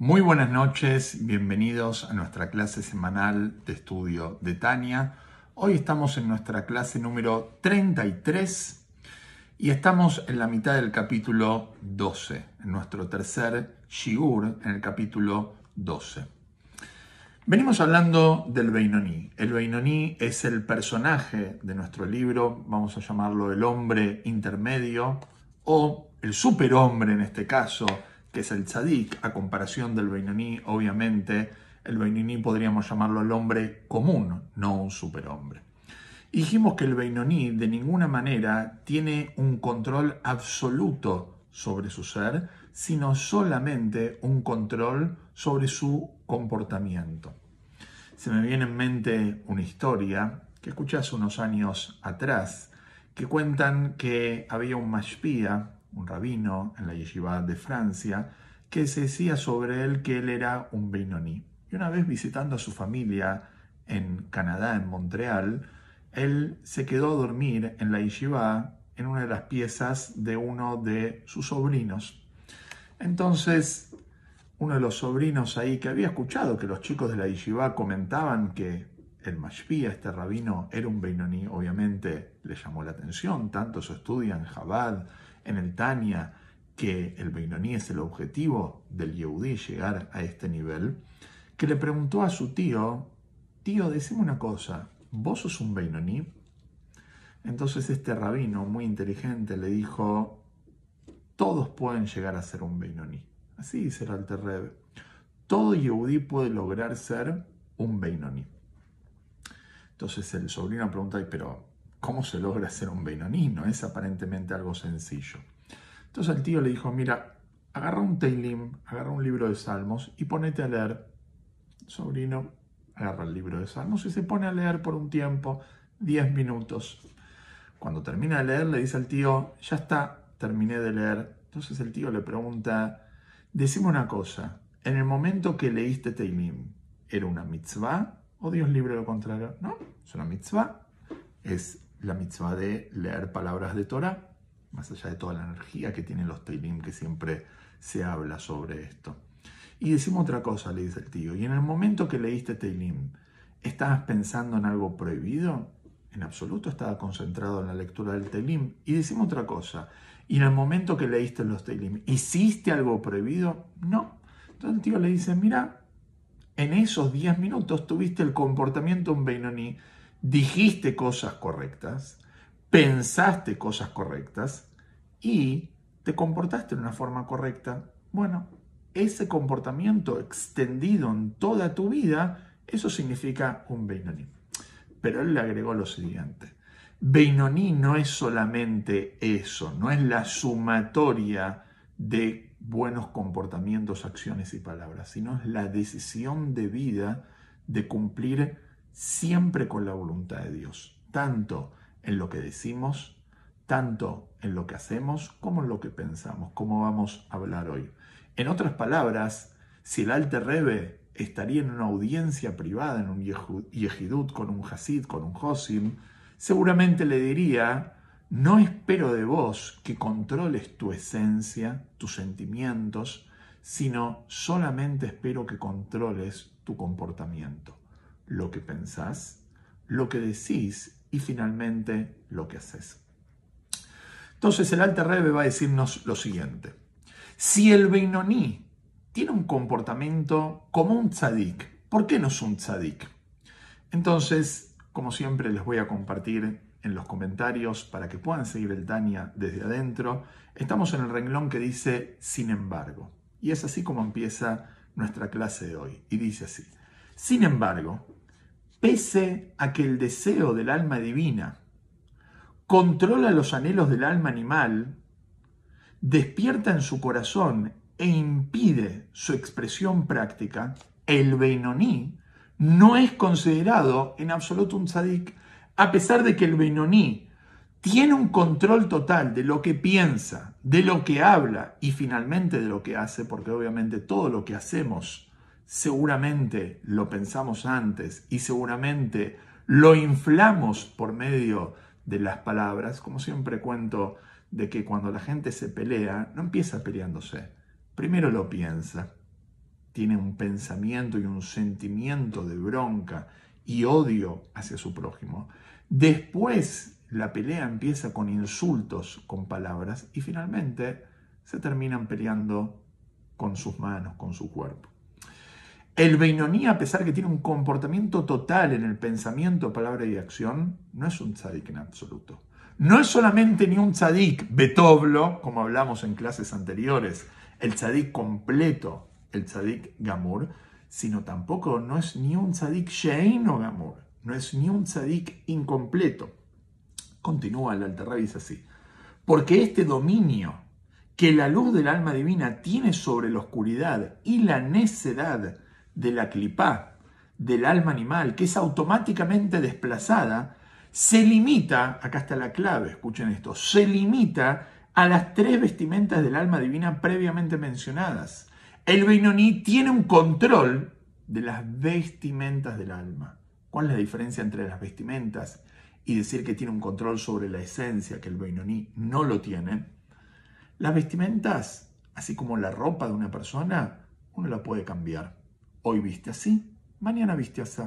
Muy buenas noches, bienvenidos a nuestra clase semanal de estudio de Tania. Hoy estamos en nuestra clase número 33 y estamos en la mitad del capítulo 12, en nuestro tercer Shigur, en el capítulo 12. Venimos hablando del Beinoní. El Beinoní es el personaje de nuestro libro, vamos a llamarlo el hombre intermedio o el superhombre en este caso, que es el tzadik, a comparación del Beinoní, obviamente, el Beinoní podríamos llamarlo el hombre común, no un superhombre. Dijimos que el Beinoní de ninguna manera tiene un control absoluto sobre su ser, sino solamente un control sobre su comportamiento. Se me viene en mente una historia que escuché hace unos años atrás, que cuentan que había un mashpia, un rabino en la yeshiva de Francia, que se decía sobre él que él era un Beinoní. Y una vez visitando a su familia en Canadá, en Montreal, él se quedó a dormir en la yeshiva en una de las piezas de uno de sus sobrinos. Entonces, uno de los sobrinos ahí que había escuchado que los chicos de la yeshiva comentaban que el Mashpia, este rabino, era un Beinoní, obviamente le llamó la atención, tanto su estudio en Chabad, en el Tania, que el Beinoní es el objetivo del Yehudí llegar a este nivel, que le preguntó a su tío, tío, decime una cosa, ¿vos sos un Beinoní? Entonces este rabino, muy inteligente, le dijo, todos pueden llegar a ser un Beinoní. Así dice el Alter Todo Yehudí puede lograr ser un Beinoní. Entonces el sobrino pregunta, pero ¿cómo se logra ser un Beinoní? No es aparentemente algo sencillo. Entonces el tío le dijo, mira, agarra un Teilim, agarra un libro de Salmos y ponete a leer. Sobrino agarra el libro de Salmos y se pone a leer por un tiempo, 10 minutos. Cuando termina de leer, le dice al tío, ya está, terminé de leer. Entonces el tío le pregunta, decime una cosa, en el momento que leíste Teilim, ¿era una mitzvah o Dios libre lo contrario? No, es una mitzvah. Es la mitzvah de leer palabras de Torah, más allá de toda la energía que tienen los Teilim, que siempre se habla sobre esto. Y decimos otra cosa, le dice el tío, y en el momento que leíste Teilim, ¿estabas pensando en algo prohibido? En absoluto estaba concentrado en la lectura del Teilim. Y decimos otra cosa, y en el momento que leíste los Teilim, ¿hiciste algo prohibido? No. Entonces el tío le dice, mira, en esos 10 minutos tuviste el comportamiento un Beinoní, dijiste cosas correctas, pensaste cosas correctas y te comportaste de una forma correcta. Bueno, ese comportamiento extendido en toda tu vida, eso significa un Beinoní. Pero él le agregó lo siguiente. Beinoní no es solamente eso, no es la sumatoria de buenos comportamientos, acciones y palabras, sino es la decisión de vida de cumplir siempre con la voluntad de Dios, tanto en lo que decimos, tanto en lo que hacemos, como en lo que pensamos, como vamos a hablar hoy. En otras palabras, si el Alte Rebe estaría en una audiencia privada, en un yehidut, con un hasid, con un hosim, seguramente le diría, no espero de vos que controles tu esencia, tus sentimientos, sino solamente espero que controles tu comportamiento, lo que pensás, lo que decís y finalmente lo que haces. Entonces el Alter Rebbe va a decirnos lo siguiente. Si el Beinoní tiene un comportamiento como un tzadik, ¿por qué no es un tzadik? Entonces, como siempre, les voy a compartir en los comentarios para que puedan seguir el Tania desde adentro. Estamos en el renglón que dice sin embargo. Y es así como empieza nuestra clase de hoy. Y dice así. Sin embargo, pese a que el deseo del alma divina controla los anhelos del alma animal, despierta en su corazón e impide su expresión práctica, el Beinoní no es considerado en absoluto un tzadik a pesar de que el Beinoní tiene un control total de lo que piensa, de lo que habla y finalmente de lo que hace, porque obviamente todo lo que hacemos seguramente lo pensamos antes y seguramente lo inflamos por medio de las palabras, como siempre cuento de que cuando la gente se pelea, no empieza peleándose, primero lo piensa tiene un pensamiento y un sentimiento de bronca y odio hacia su prójimo. Después la pelea empieza con insultos, con palabras y finalmente se terminan peleando con sus manos, con su cuerpo. El Beinoní, a pesar que tiene un comportamiento total en el pensamiento, palabra y acción, no es un tzadik en absoluto. No es solamente ni un tzadik betoblo, como hablamos en clases anteriores, el tzadik completo, el tzadik gamur, sino tampoco no es ni un tzadik shein gamur, no es ni un tzadik incompleto. Continúa el dice así, porque este dominio que la luz del alma divina tiene sobre la oscuridad y la necedad de la clipá, del alma animal, que es automáticamente desplazada, se limita, acá está la clave, escuchen esto, se limita a las tres vestimentas del alma divina previamente mencionadas. El Beinoní tiene un control de las vestimentas del alma. ¿Cuál es la diferencia entre las vestimentas y decir que tiene un control sobre la esencia, que el Beinoní no lo tiene? Las vestimentas, así como la ropa de una persona, uno la puede cambiar. Hoy viste así, mañana viste así.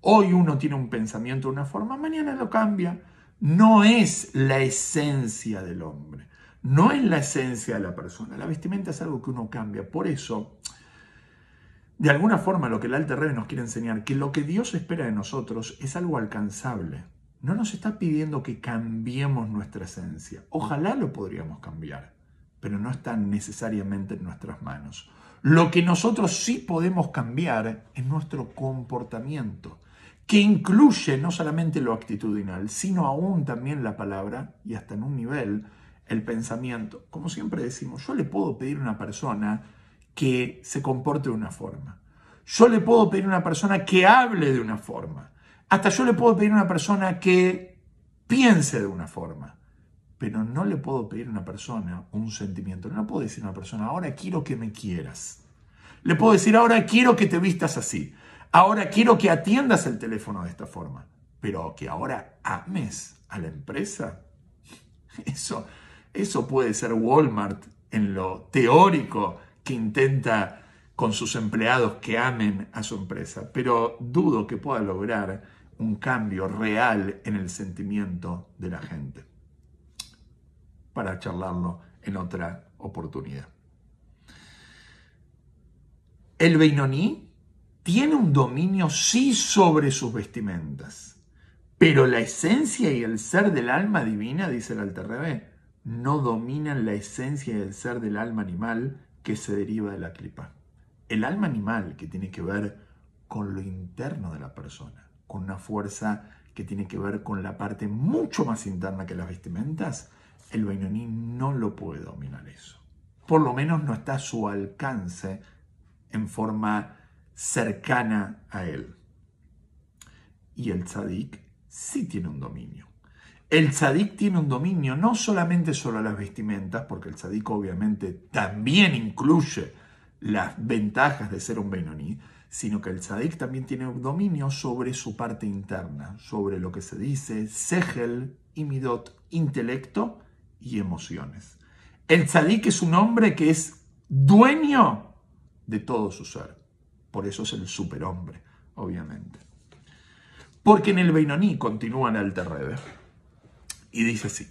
Hoy uno tiene un pensamiento de una forma, mañana lo cambia. No es la esencia del hombre, no es la esencia de la persona. La vestimenta es algo que uno cambia. Por eso, de alguna forma, lo que el Alter Rebbe nos quiere enseñar, que lo que Dios espera de nosotros es algo alcanzable. No nos está pidiendo que cambiemos nuestra esencia. Ojalá lo podríamos cambiar, pero no está necesariamente en nuestras manos. Lo que nosotros sí podemos cambiar es nuestro comportamiento, que incluye no solamente lo actitudinal, sino aún también la palabra y hasta en un nivel el pensamiento. Como siempre decimos, yo le puedo pedir a una persona que se comporte de una forma. Yo le puedo pedir a una persona que hable de una forma. Hasta yo le puedo pedir a una persona que piense de una forma. Pero no le puedo pedir a una persona un sentimiento. No puedo decir a una persona, ahora quiero que me quieras. Le puedo decir, ahora quiero que te vistas así. Ahora quiero que atiendas el teléfono de esta forma. Pero que ahora ames a la empresa. Eso, eso puede ser Walmart en lo teórico que intenta con sus empleados que amen a su empresa. Pero dudo que pueda lograr un cambio real en el sentimiento de la gente para charlarlo en otra oportunidad. El Beinoní tiene un dominio sí sobre sus vestimentas, pero la esencia y el ser del alma divina, dice el Alter no dominan la esencia y el ser del alma animal que se deriva de la clipa. El alma animal que tiene que ver con lo interno de la persona, con una fuerza que tiene que ver con la parte mucho más interna que las vestimentas, el Beinoní no lo puede dominar eso. Por lo menos no está a su alcance en forma cercana a él. Y el tzadik sí tiene un dominio. El tzadik tiene un dominio no solamente sobre las vestimentas, porque el tzadik obviamente también incluye las ventajas de ser un Beinoní, sino que el tzadik también tiene un dominio sobre su parte interna, sobre lo que se dice segel y midot, intelecto y emociones. El tzadik es un hombre que es dueño de todo su ser. Por eso es el superhombre, obviamente. Porque en el Beinoní, continúa el Alter y dice así,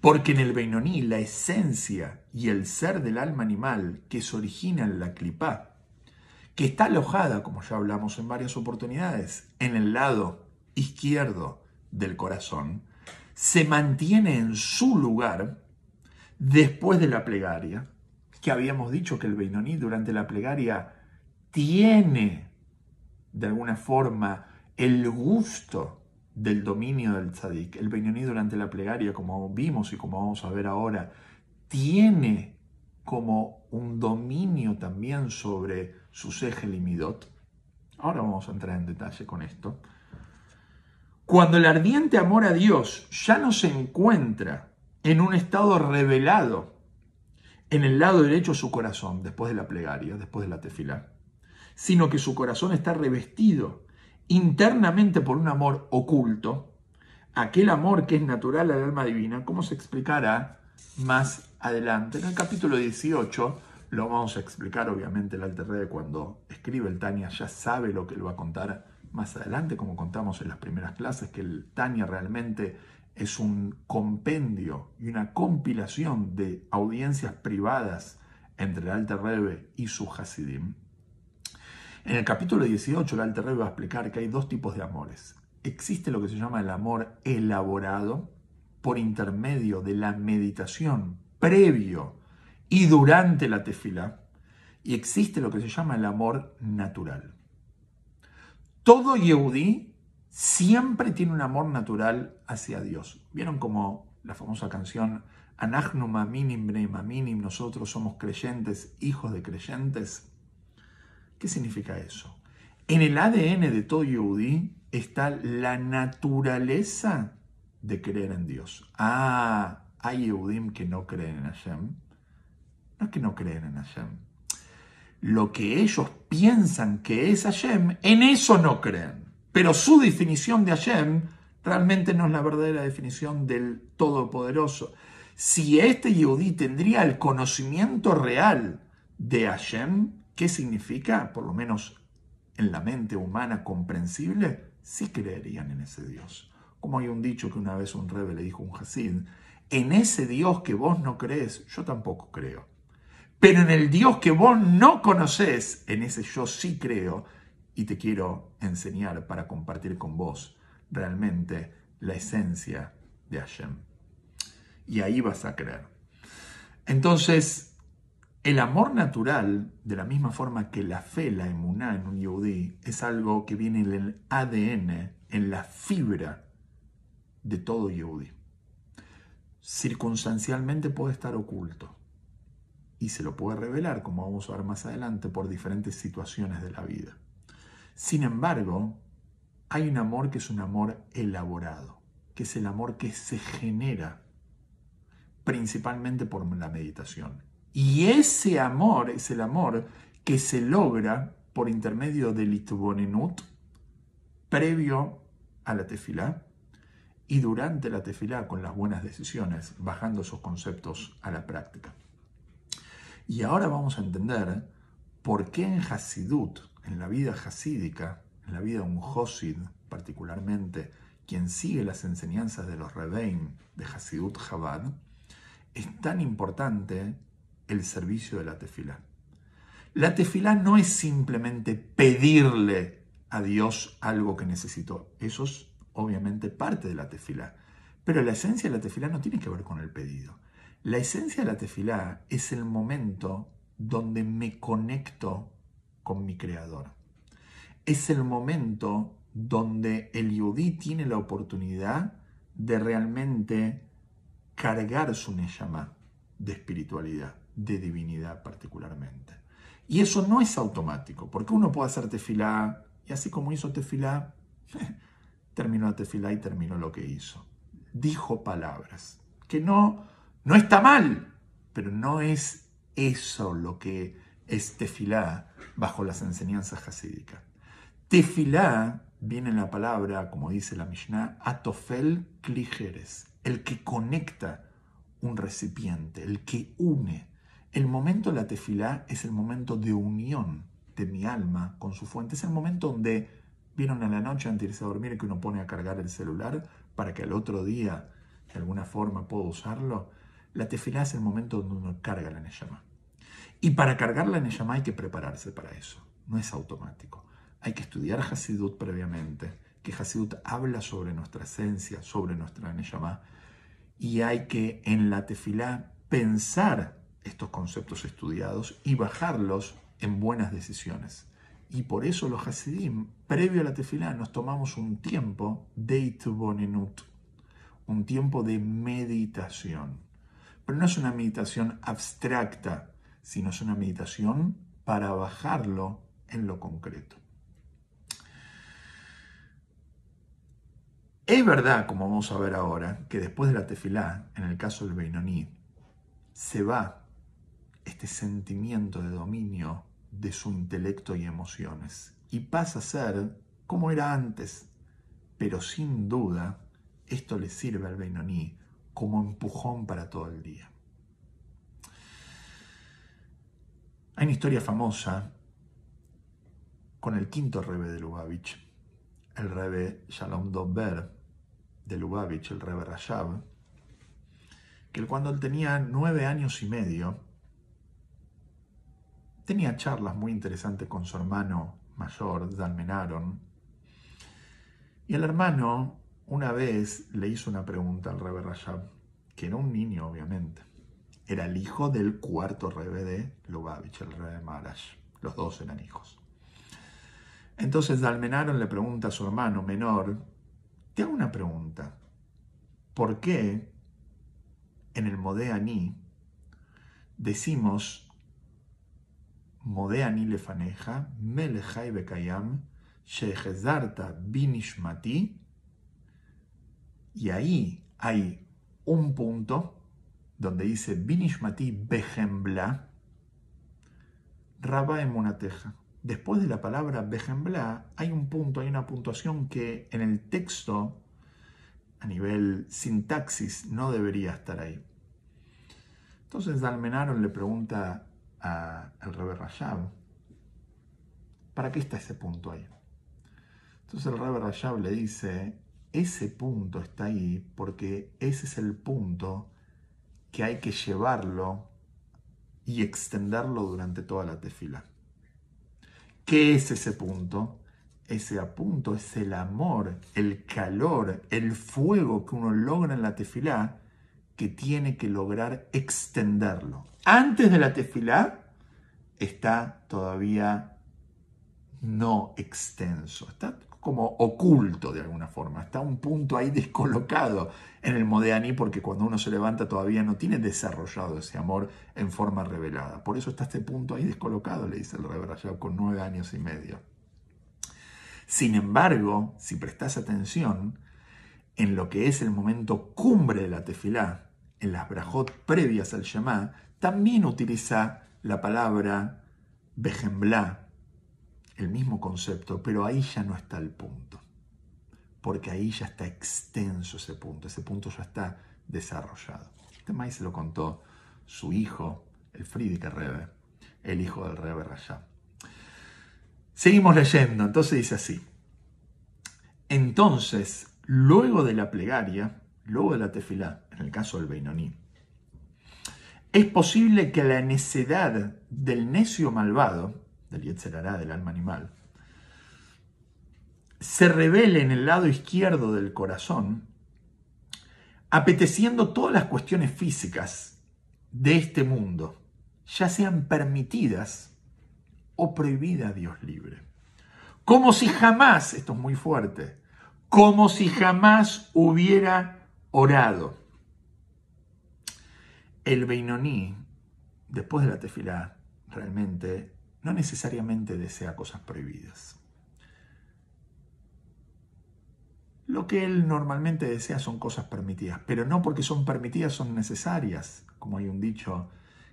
porque en el Beinoní la esencia y el ser del alma animal que se origina en la clipá, que está alojada, como ya hablamos en varias oportunidades, en el lado izquierdo del corazón, se mantiene en su lugar después de la plegaria, que habíamos dicho que el Beinoní durante la plegaria tiene de alguna forma el gusto del dominio del tzadik. El Beinoní durante la plegaria, como vimos y como vamos a ver ahora, tiene como un dominio también sobre su eje limidot. Ahora vamos a entrar en detalle con esto. Cuando el ardiente amor a Dios ya no se encuentra en un estado revelado en el lado derecho de su corazón, después de la plegaria, después de la tefila, sino que su corazón está revestido internamente por un amor oculto, aquel amor que es natural al alma divina, como se explicará más adelante. En el capítulo 18 Lo vamos a explicar, obviamente, el Alter cuando escribe el Tania ya sabe lo que él va a contar más adelante, como contamos en las primeras clases, que el Tania realmente es un compendio y una compilación de audiencias privadas entre el Alter Rebbe y su Hasidim. En el capítulo 18, el Alter Rebbe va a explicar que hay dos tipos de amores. Existe lo que se llama el amor elaborado por intermedio de la meditación previo y durante la tefila, y existe lo que se llama el amor natural. Todo Yehudi siempre tiene un amor natural hacia Dios. ¿Vieron como la famosa canción Anachnu Maminim Maminim, nosotros somos creyentes, hijos de creyentes? ¿Qué significa eso? En el ADN de todo Yehudi está la naturaleza de creer en Dios. Ah, hay Yehudim que no creen en Hashem. No es que no creen en Hashem. Lo que ellos piensan que es Hashem, en eso no creen. Pero su definición de Hashem realmente no es la verdadera definición del Todopoderoso. Si este Yehudí tendría el conocimiento real de Hashem, ¿qué significa? Por lo menos en la mente humana comprensible, sí creerían en ese Dios. Como hay un dicho que una vez un rebe le dijo a un Hasid, en ese Dios que vos no crees, yo tampoco creo. Pero en el Dios que vos no conoces, en ese yo sí creo y te quiero enseñar para compartir con vos realmente la esencia de Hashem. Y ahí vas a creer. Entonces, el amor natural, de la misma forma que la fe, la emuná en un yudí, es algo que viene en el ADN, en la fibra de todo yudí. Circunstancialmente puede estar oculto y se lo puede revelar, como vamos a ver más adelante, por diferentes situaciones de la vida. Sin embargo, hay un amor que es un amor elaborado, que es el amor que se genera principalmente por la meditación. Y ese amor es el amor que se logra por intermedio del itbonenut previo a la tefilá y durante la tefilá con las buenas decisiones, bajando esos conceptos a la práctica. Y ahora vamos a entender por qué en Hasidut, en la vida hasídica, en la vida de un Hosid particularmente, quien sigue las enseñanzas de los Rebeim de Hasidut Chabad, es tan importante el servicio de la tefilá. La tefilá no es simplemente pedirle a Dios algo que necesito. Eso es obviamente parte de la tefilá. Pero la esencia de la tefilá no tiene que ver con el pedido. La esencia de la tefilá es el momento donde me conecto con mi creador. Es el momento donde el yudí tiene la oportunidad de realmente cargar su neyama de espiritualidad, de divinidad particularmente. Y eso no es automático, porque uno puede hacer tefilá, y así como hizo tefilá, terminó la tefilá y terminó lo que hizo. Dijo palabras, que no, no está mal, pero no es eso lo que es tefilá bajo las enseñanzas hasídicas. Tefilá viene en la palabra, como dice la Mishnah, atofel kligeres, el que conecta un recipiente, el que une. El momento de la tefilá es el momento de unión de mi alma con su fuente. Es el momento donde vieron a la noche antes de irse a dormir que uno pone a cargar el celular para que al otro día de alguna forma pueda usarlo. La tefilá es el momento donde uno carga la Neyama. Y para cargar la Neyama hay que prepararse para eso. No es automático. Hay que estudiar Hasidut previamente, que Hasidut habla sobre nuestra esencia, sobre nuestra Neyama y hay que en la tefilá pensar estos conceptos estudiados y bajarlos en buenas decisiones. Y por eso los Hasidim, previo a la tefilá, nos tomamos un tiempo de itbonenut, un tiempo de meditación. Pero no es una meditación abstracta, sino es una meditación para bajarlo en lo concreto. Es verdad, como vamos a ver ahora, que después de la tefilá, en el caso del Beinoní, se va este sentimiento de dominio de su intelecto y emociones y pasa a ser como era antes. Pero sin duda, esto le sirve al Beinoní como empujón para todo el día. Hay una historia famosa con el quinto rebe de Lubavitch, el rebe Shalom Dober de Lubavitch, el rebe Rashab, que cuando él tenía nueve años y medio, tenía charlas muy interesantes con su hermano mayor, Dalmenaron, y el hermano una vez le hizo una pregunta al rebe Rashab, que era un niño obviamente, era el hijo del cuarto rebe de Lubavitch, el rebe Marash, los dos eran hijos. Entonces Dalmenaron le pregunta a su hermano menor, te hago una pregunta, ¿por qué en el Modeani decimos Modeani lefaneja, melechai bekayam, shehezarta binishmati, y ahí hay un punto donde dice binishmati behembla, raba emunateja. Después de la palabra behembla hay un punto, hay una puntuación que en el texto a nivel sintaxis no debería estar ahí. Entonces Dalmenaron le pregunta al Rebe Rashab, ¿para qué está ese punto ahí? Entonces el Rebe Rashab le dice, ese punto está ahí porque ese es el punto que hay que llevarlo y extenderlo durante toda la tefila. ¿Qué es ese punto? ese apunto es el amor, el calor, el fuego que uno logra en la tefilá, que tiene que lograr extenderlo. Antes de la tefilá está todavía no extenso, está como oculto de alguna forma, está un punto ahí descolocado en el Modeani porque cuando uno se levanta todavía no tiene desarrollado ese amor en forma revelada. Por eso está este punto ahí descolocado, le dice el Rebbe con nueve años y medio. Sin embargo, si prestas atención, en lo que es el momento cumbre de la tefilá, en las brajot previas al Shema, también utiliza la palabra bejemblá, el mismo concepto, pero ahí ya no está el punto, porque ahí ya está extenso ese punto, ese punto ya está desarrollado. Este maíz se lo contó su hijo, el Friedrich Rebe, el hijo del Rebe Rashab. Seguimos leyendo, entonces dice así. Entonces, luego de la plegaria, luego de la tefilá, en el caso del Beinoní, es posible que la necedad del necio malvado, del Yetzerará, del alma animal, se revele en el lado izquierdo del corazón, apeteciendo todas las cuestiones físicas de este mundo, ya sean permitidas o prohibida a Dios libre. Como si jamás, esto es muy fuerte, como si jamás hubiera orado. El Beinoní, después de la tefilá, realmente no necesariamente desea cosas prohibidas. Lo que él normalmente desea son cosas permitidas, pero no porque son permitidas son necesarias, como hay un dicho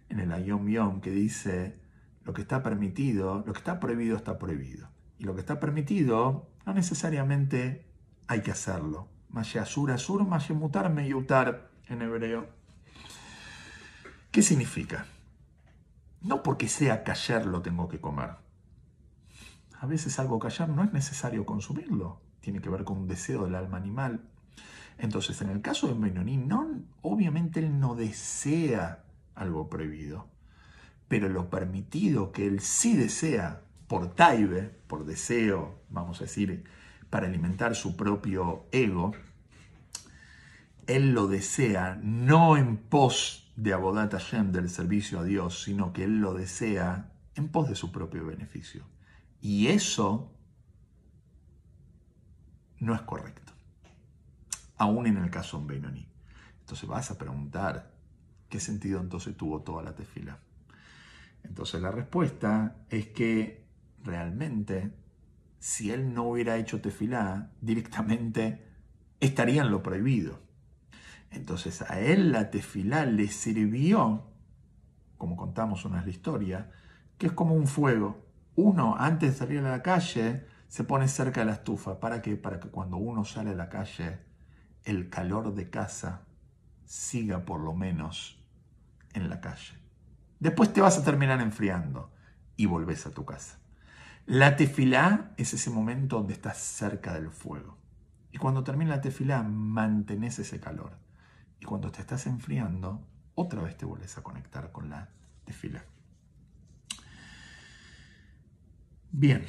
en el Ayom Yom que dice, lo que está permitido, lo que está prohibido está prohibido. Y lo que está permitido no necesariamente hay que hacerlo. Mashe asur, meyutar en hebreo. ¿Qué significa? No porque sea callar lo tengo que comer. A veces algo callar no es necesario consumirlo. Tiene que ver con un deseo del alma animal. Entonces, en el caso de Menoní, no, obviamente él no desea algo prohibido pero lo permitido que él sí desea por taibe, por deseo, vamos a decir, para alimentar su propio ego, él lo desea no en pos de Abodat Hashem, del servicio a Dios, sino que él lo desea en pos de su propio beneficio. Y eso no es correcto, aún en el caso de Benoni. Entonces vas a preguntar, ¿qué sentido entonces tuvo toda la tefila? Entonces la respuesta es que realmente si él no hubiera hecho tefilá, directamente estaría en lo prohibido. Entonces a él la tefilá le sirvió, como contamos una la historia, que es como un fuego. Uno antes de salir a la calle se pone cerca de la estufa. ¿Para qué? Para que cuando uno sale a la calle el calor de casa siga por lo menos en la calle Después te vas a terminar enfriando y volvés a tu casa. La tefilá es ese momento donde estás cerca del fuego. Y cuando termina la tefilá, mantenés ese calor. Y cuando te estás enfriando, otra vez te vuelves a conectar con la tefilá. Bien,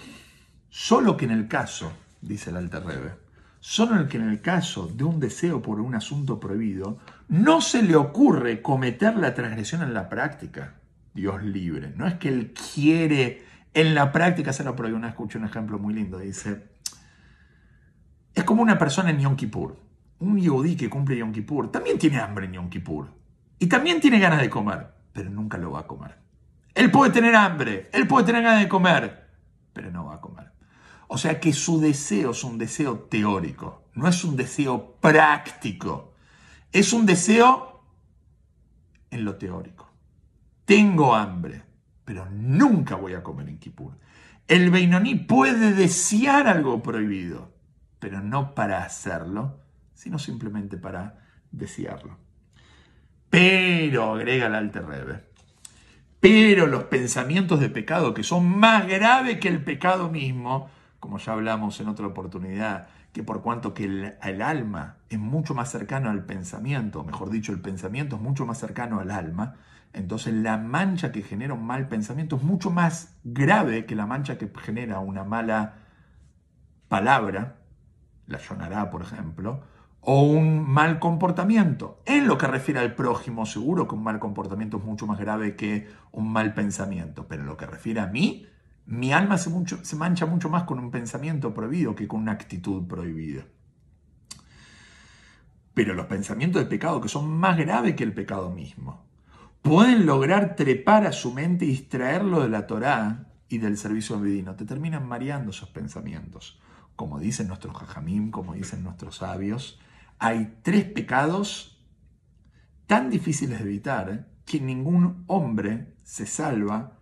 solo que en el caso, dice el Alter Rebbe, solo que en el caso de un deseo por un asunto prohibido, no se le ocurre cometer la transgresión en la práctica. Dios libre. No es que él quiere en la práctica se lo prohíbe. Una escuché un ejemplo muy lindo. Dice, es como una persona en Yom Kippur. Un yodí que cumple Yom Kippur también tiene hambre en Yom Kippur. Y también tiene ganas de comer, pero nunca lo va a comer. Él puede tener hambre, él puede tener ganas de comer, pero no va a comer. O sea que su deseo es un deseo teórico, no es un deseo práctico. Es un deseo en lo teórico. Tengo hambre, pero nunca voy a comer en Kippur. El Beinoní puede desear algo prohibido, pero no para hacerlo, sino simplemente para desearlo. Pero, agrega el Alter Rebbe, pero los pensamientos de pecado que son más graves que el pecado mismo, como ya hablamos en otra oportunidad, que por cuanto que el, alma es mucho más cercano al pensamiento, mejor dicho, el pensamiento es mucho más cercano al alma, entonces la mancha que genera un mal pensamiento es mucho más grave que la mancha que genera una mala palabra, la llorará, por ejemplo, o un mal comportamiento. En lo que refiere al prójimo, seguro que un mal comportamiento es mucho más grave que un mal pensamiento, pero en lo que refiere a mí, mi alma se, mancha mucho más con un pensamiento prohibido que con una actitud prohibida. Pero los pensamientos de pecado que son más graves que el pecado mismo, pueden lograr trepar a su mente y distraerlo de la Torá y del servicio divino. Te terminan mareando esos pensamientos. Como dicen nuestros jajamim, como dicen nuestros sabios, hay tres pecados tan difíciles de evitar ¿eh? que ningún hombre se salva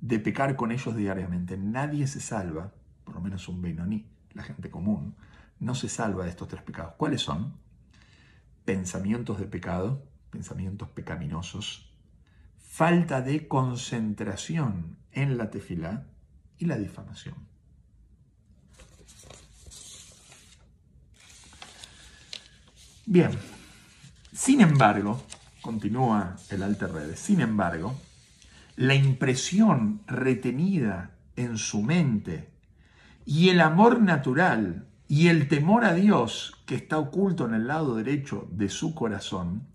de pecar con ellos diariamente. Nadie se salva, por lo menos un Benoní, la gente común, no se salva de estos tres pecados. ¿Cuáles son? Pensamientos de pecado, pensamientos pecaminosos, falta de concentración en la tefilá y la difamación. Bien, sin embargo, continúa el Alter sin embargo, la impresión retenida en su mente y el amor natural y el temor a Dios que está oculto en el lado derecho de su corazón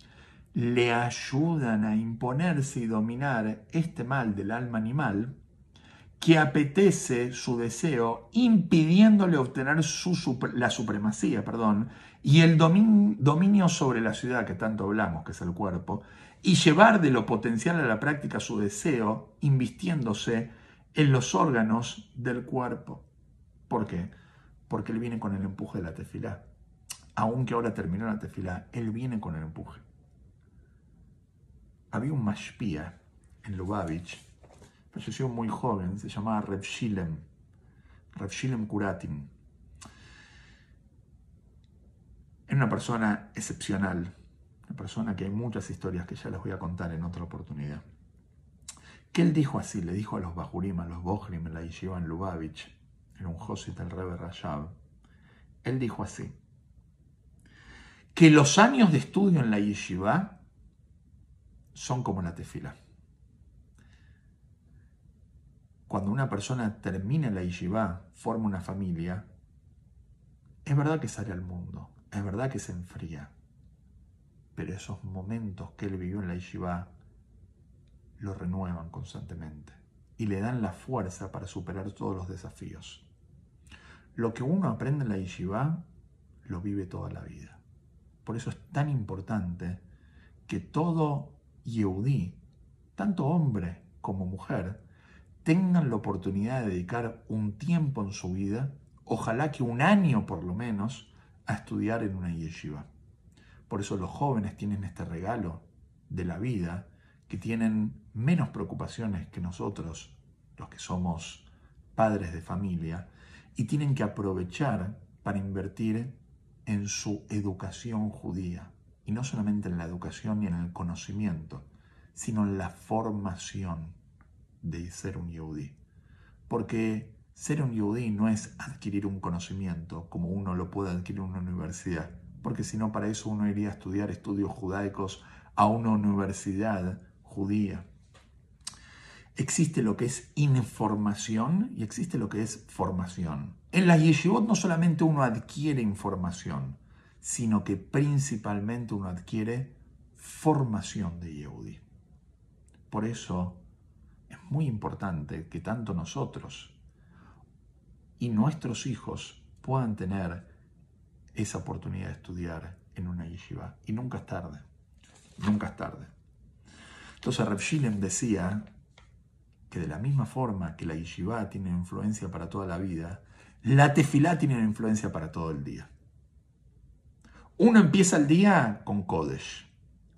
le ayudan a imponerse y dominar este mal del alma animal que apetece su deseo, impidiéndole obtener la supremacía perdón, y el dominio sobre la ciudad que tanto hablamos, que es el cuerpo, y llevar de lo potencial a la práctica su deseo, invistiéndose en los órganos del cuerpo. ¿Por qué? Porque él viene con el empuje de la tefilá. Aunque ahora terminó la tefilá, él viene con el empuje había un mashpia en Lubavitch, falleció muy joven, se llamaba Reb Shilem, Reb Shilem Kuratin. Era una persona excepcional, una persona que hay muchas historias que ya les voy a contar en otra oportunidad. Que él dijo así, le dijo a los Bajurim, a los Bohrim, en la yeshiva en Lubavitch, era un Josit el Rebbe Rashab, él dijo así, que los años de estudio en la yeshiva son como la tefila. Cuando una persona termina la yeshiva, forma una familia, es verdad que sale al mundo, es verdad que se enfría, pero esos momentos que él vivió en la yeshiva lo renuevan constantemente y le dan la fuerza para superar todos los desafíos. Lo que uno aprende en la yeshiva lo vive toda la vida. Por eso es tan importante que todo Yehudí, tanto hombre como mujer, tengan la oportunidad de dedicar un tiempo en su vida, ojalá que un año por lo menos, a estudiar en una yeshiva. Por eso los jóvenes tienen este regalo de la vida, que tienen menos preocupaciones que nosotros, los que somos padres de familia, y tienen que aprovechar para invertir en su educación judía y no solamente en la educación y en el conocimiento, sino en la formación de ser un yudí. Porque ser un yudí no es adquirir un conocimiento como uno lo puede adquirir en una universidad, porque si no para eso uno iría a estudiar estudios judaicos a una universidad judía. Existe lo que es información y existe lo que es formación. En la yeshivot no solamente uno adquiere información, sino que principalmente uno adquiere formación de Yehudi. Por eso muy importante que tanto nosotros y nuestros hijos puedan tener esa oportunidad de estudiar en una yeshiva. Y nunca es tarde, nunca es tarde. Entonces Reb Shilem decía que de la misma forma que la yeshiva tiene influencia para toda la vida, la tefilá tiene influencia para todo el día. Uno empieza el día con Kodesh,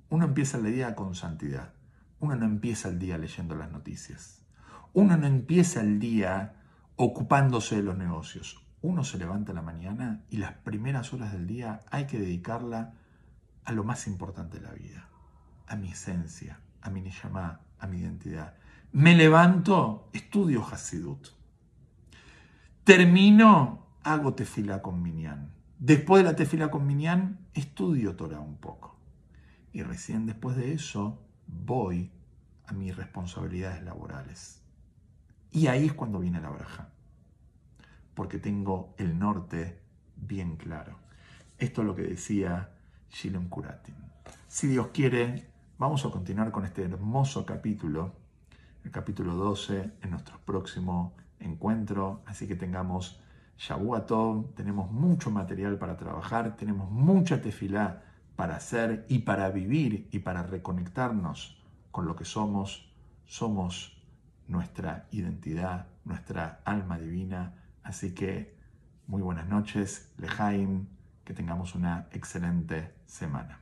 uno empieza el día con santidad, uno no empieza el día leyendo las noticias, uno no empieza el día ocupándose de los negocios, uno se levanta en la mañana y las primeras horas del día hay que dedicarla a lo más importante de la vida, a mi esencia, a mi neyamá, a mi identidad. Me levanto, estudio Hasidut. Termino, hago tefila con Minyan. Después de la tefila con Minyan, estudio Torah un poco. Y recién después de eso, voy a mis responsabilidades laborales. Y ahí es cuando viene la braja. Porque tengo el norte bien claro. Esto es lo que decía Shilon Kuratin. Si Dios quiere, vamos a continuar con este hermoso capítulo, el capítulo 12, en nuestro próximo encuentro. Así que tengamos Shabuatov, tenemos mucho material para trabajar, tenemos mucha tefilá para hacer y para vivir y para reconectarnos con lo que somos. Somos nuestra identidad, nuestra alma divina. Así que muy buenas noches, Lejaim, que tengamos una excelente semana.